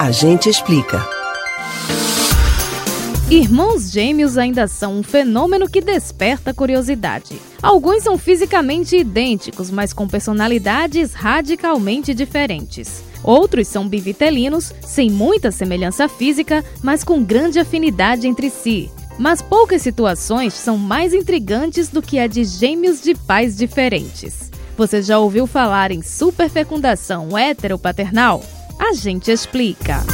A gente explica. Irmãos gêmeos ainda são um fenômeno que desperta curiosidade. Alguns são fisicamente idênticos, mas com personalidades radicalmente diferentes. Outros são bivitelinos, sem muita semelhança física, mas com grande afinidade entre si. Mas poucas situações são mais intrigantes do que a de gêmeos de pais diferentes. Você já ouviu falar em superfecundação heteropaternal? A gente explica.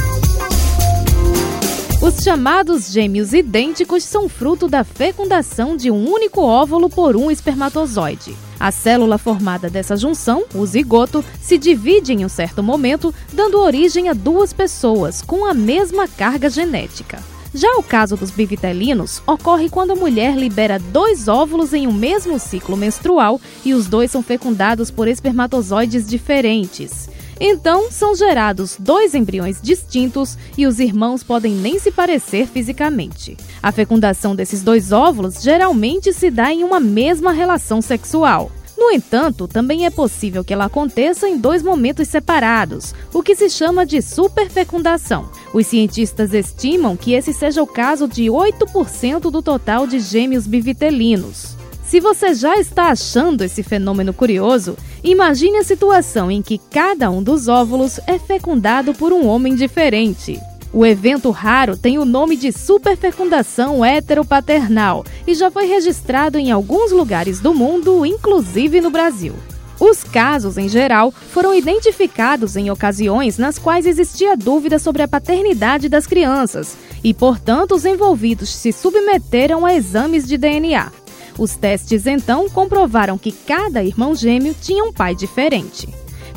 Os chamados gêmeos idênticos são fruto da fecundação de um único óvulo por um espermatozoide. A célula formada dessa junção, o zigoto, se divide em um certo momento, dando origem a duas pessoas com a mesma carga genética. Já o caso dos bivitelinos ocorre quando a mulher libera dois óvulos em um mesmo ciclo menstrual e os dois são fecundados por espermatozoides diferentes. Então, são gerados dois embriões distintos e os irmãos podem nem se parecer fisicamente. A fecundação desses dois óvulos geralmente se dá em uma mesma relação sexual. No entanto, também é possível que ela aconteça em dois momentos separados, o que se chama de superfecundação. Os cientistas estimam que esse seja o caso de 8% do total de gêmeos bivitelinos. Se você já está achando esse fenômeno curioso, imagine a situação em que cada um dos óvulos é fecundado por um homem diferente. O evento raro tem o nome de superfecundação heteropaternal e já foi registrado em alguns lugares do mundo, inclusive no Brasil. Os casos, em geral, foram identificados em ocasiões nas quais existia dúvida sobre a paternidade das crianças e, portanto, os envolvidos se submeteram a exames de DNA. Os testes então comprovaram que cada irmão gêmeo tinha um pai diferente.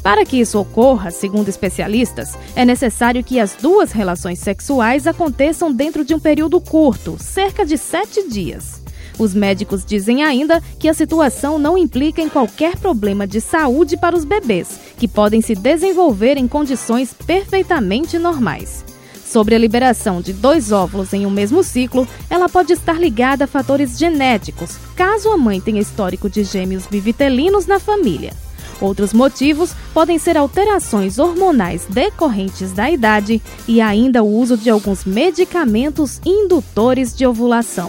Para que isso ocorra, segundo especialistas, é necessário que as duas relações sexuais aconteçam dentro de um período curto, cerca de sete dias. Os médicos dizem ainda que a situação não implica em qualquer problema de saúde para os bebês, que podem se desenvolver em condições perfeitamente normais. Sobre a liberação de dois óvulos em um mesmo ciclo, ela pode estar ligada a fatores genéticos, caso a mãe tenha histórico de gêmeos bivitelinos na família. Outros motivos podem ser alterações hormonais decorrentes da idade e ainda o uso de alguns medicamentos indutores de ovulação.